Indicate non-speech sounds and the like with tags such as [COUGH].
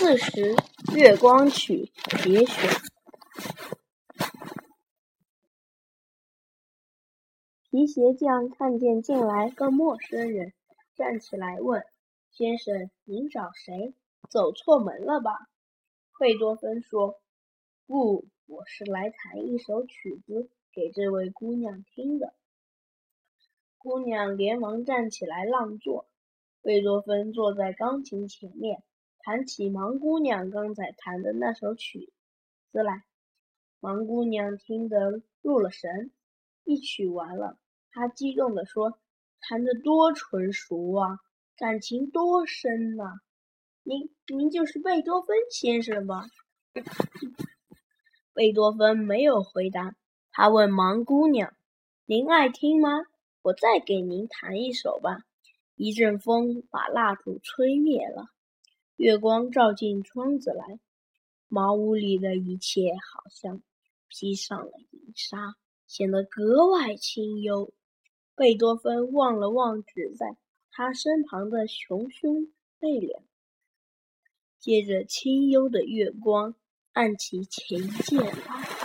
四十《月光曲》节选。皮鞋匠看见进来个陌生人，站起来问：“先生，您找谁？走错门了吧？”贝多芬说：“不，我是来弹一首曲子给这位姑娘听的。”姑娘连忙站起来让座。贝多芬坐在钢琴前面，弹起盲姑娘刚才弹的那首曲子来。盲姑娘听得入了神。一曲完了，她激动地说：“弹得多纯熟啊，感情多深呐！您您就是贝多芬先生吧？” [LAUGHS] 贝多芬没有回答。他问盲姑娘：“您爱听吗？我再给您弹一首吧。”一阵风把蜡烛吹灭了，月光照进窗子来，茅屋里的一切好像披上了银纱，显得格外清幽。贝多芬望了望只在他身旁的熊熊背脸，借着清幽的月光，按起琴键来。